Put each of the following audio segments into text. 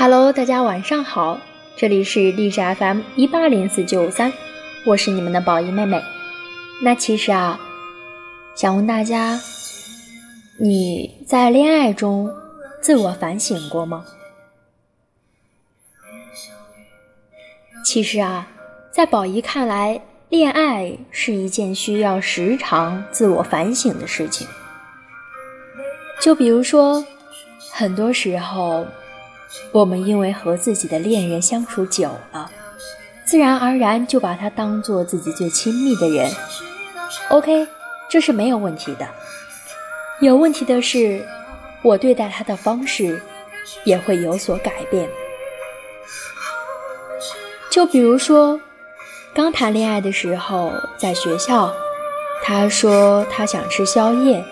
Hello，大家晚上好，这里是励志 FM 一八零四九三，我是你们的宝仪妹妹。那其实啊，想问大家，你在恋爱中自我反省过吗？其实啊，在宝仪看来，恋爱是一件需要时常自我反省的事情。就比如说，很多时候。我们因为和自己的恋人相处久了，自然而然就把他当做自己最亲密的人。OK，这是没有问题的。有问题的是，我对待他的方式也会有所改变。就比如说，刚谈恋爱的时候，在学校，他说他想吃宵夜，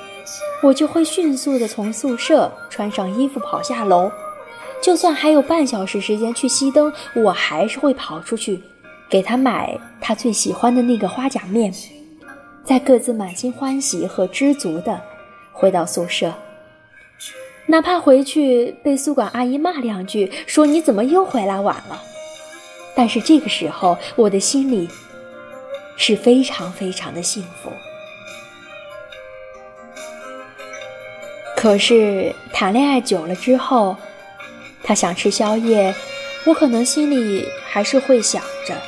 我就会迅速的从宿舍穿上衣服跑下楼。就算还有半小时时间去熄灯，我还是会跑出去，给他买他最喜欢的那个花甲面，再各自满心欢喜和知足的回到宿舍。哪怕回去被宿管阿姨骂两句，说你怎么又回来晚了，但是这个时候我的心里是非常非常的幸福。可是谈恋爱久了之后。他想吃宵夜，我可能心里还是会想着，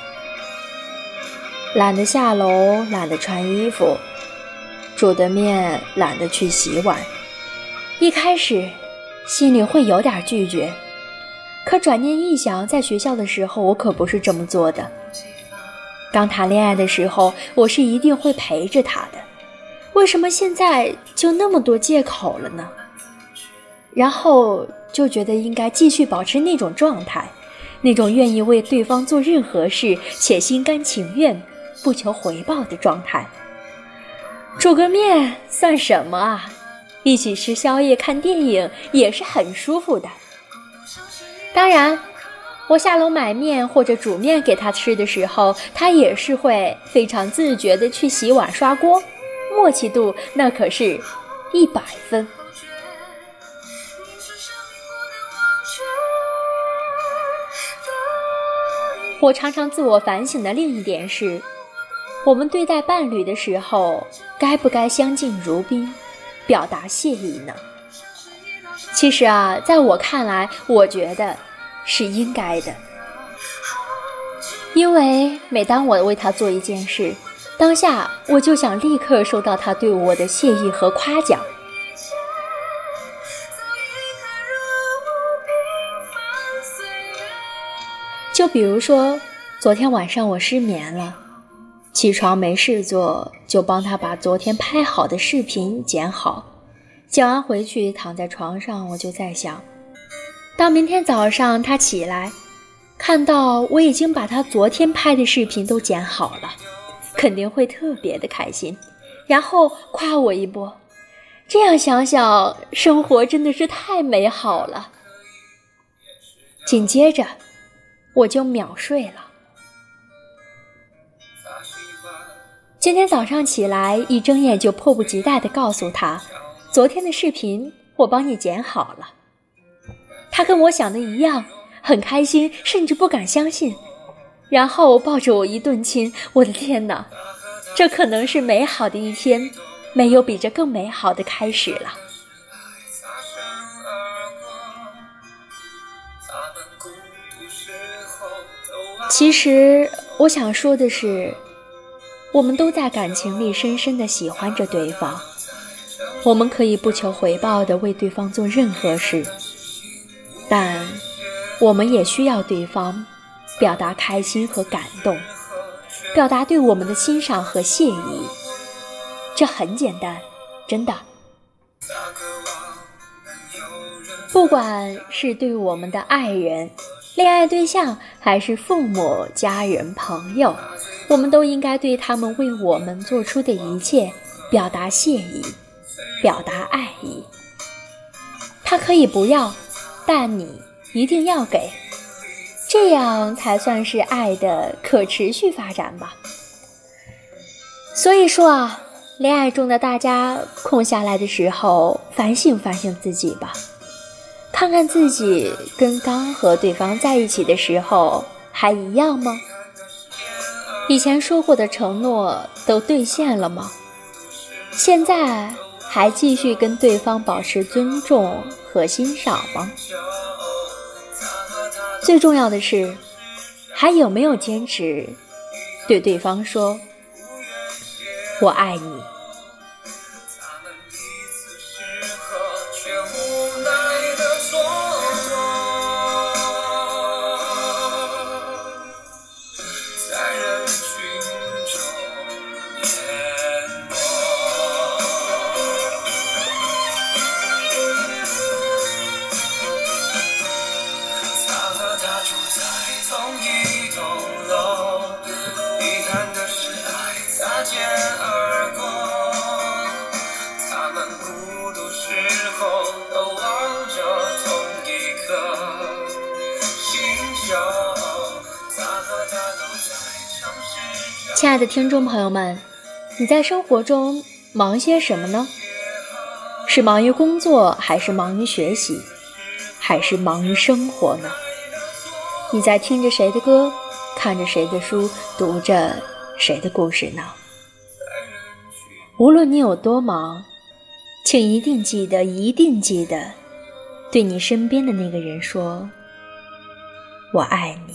懒得下楼，懒得穿衣服，煮的面懒得去洗碗。一开始心里会有点拒绝，可转念一想，在学校的时候我可不是这么做的。刚谈恋爱的时候，我是一定会陪着他的，为什么现在就那么多借口了呢？然后。就觉得应该继续保持那种状态，那种愿意为对方做任何事且心甘情愿、不求回报的状态。煮个面算什么啊？一起吃宵夜、看电影也是很舒服的。当然，我下楼买面或者煮面给他吃的时候，他也是会非常自觉地去洗碗、刷锅，默契度那可是一百分。我常常自我反省的另一点是，我们对待伴侣的时候，该不该相敬如宾，表达谢意呢？其实啊，在我看来，我觉得是应该的，因为每当我为他做一件事，当下我就想立刻收到他对我的谢意和夸奖。就比如说，昨天晚上我失眠了，起床没事做，就帮他把昨天拍好的视频剪好。剪完回去躺在床上，我就在想，当明天早上他起来，看到我已经把他昨天拍的视频都剪好了，肯定会特别的开心，然后夸我一波。这样想想，生活真的是太美好了。紧接着。我就秒睡了。今天早上起来，一睁眼就迫不及待地告诉他，昨天的视频我帮你剪好了。他跟我想的一样，很开心，甚至不敢相信，然后抱着我一顿亲。我的天哪，这可能是美好的一天，没有比这更美好的开始了。其实我想说的是，我们都在感情里深深的喜欢着对方，我们可以不求回报的为对方做任何事，但我们也需要对方表达开心和感动，表达对我们的欣赏和谢意。这很简单，真的。不管是对我们的爱人。恋爱对象还是父母、家人、朋友，我们都应该对他们为我们做出的一切表达谢意，表达爱意。他可以不要，但你一定要给，这样才算是爱的可持续发展吧。所以说啊，恋爱中的大家空下来的时候，反省反省自己吧。看看自己跟刚和对方在一起的时候还一样吗？以前说过的承诺都兑现了吗？现在还继续跟对方保持尊重和欣赏吗？最重要的是，还有没有坚持对对方说“我爱你”？亲爱的听众朋友们，你在生活中忙些什么呢？是忙于工作，还是忙于学习，还是忙于生活呢？你在听着谁的歌，看着谁的书，读着谁的故事呢？无论你有多忙，请一定记得，一定记得，对你身边的那个人说：“我爱你。”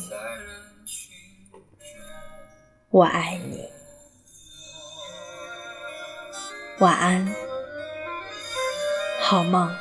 我爱你，晚安，好梦。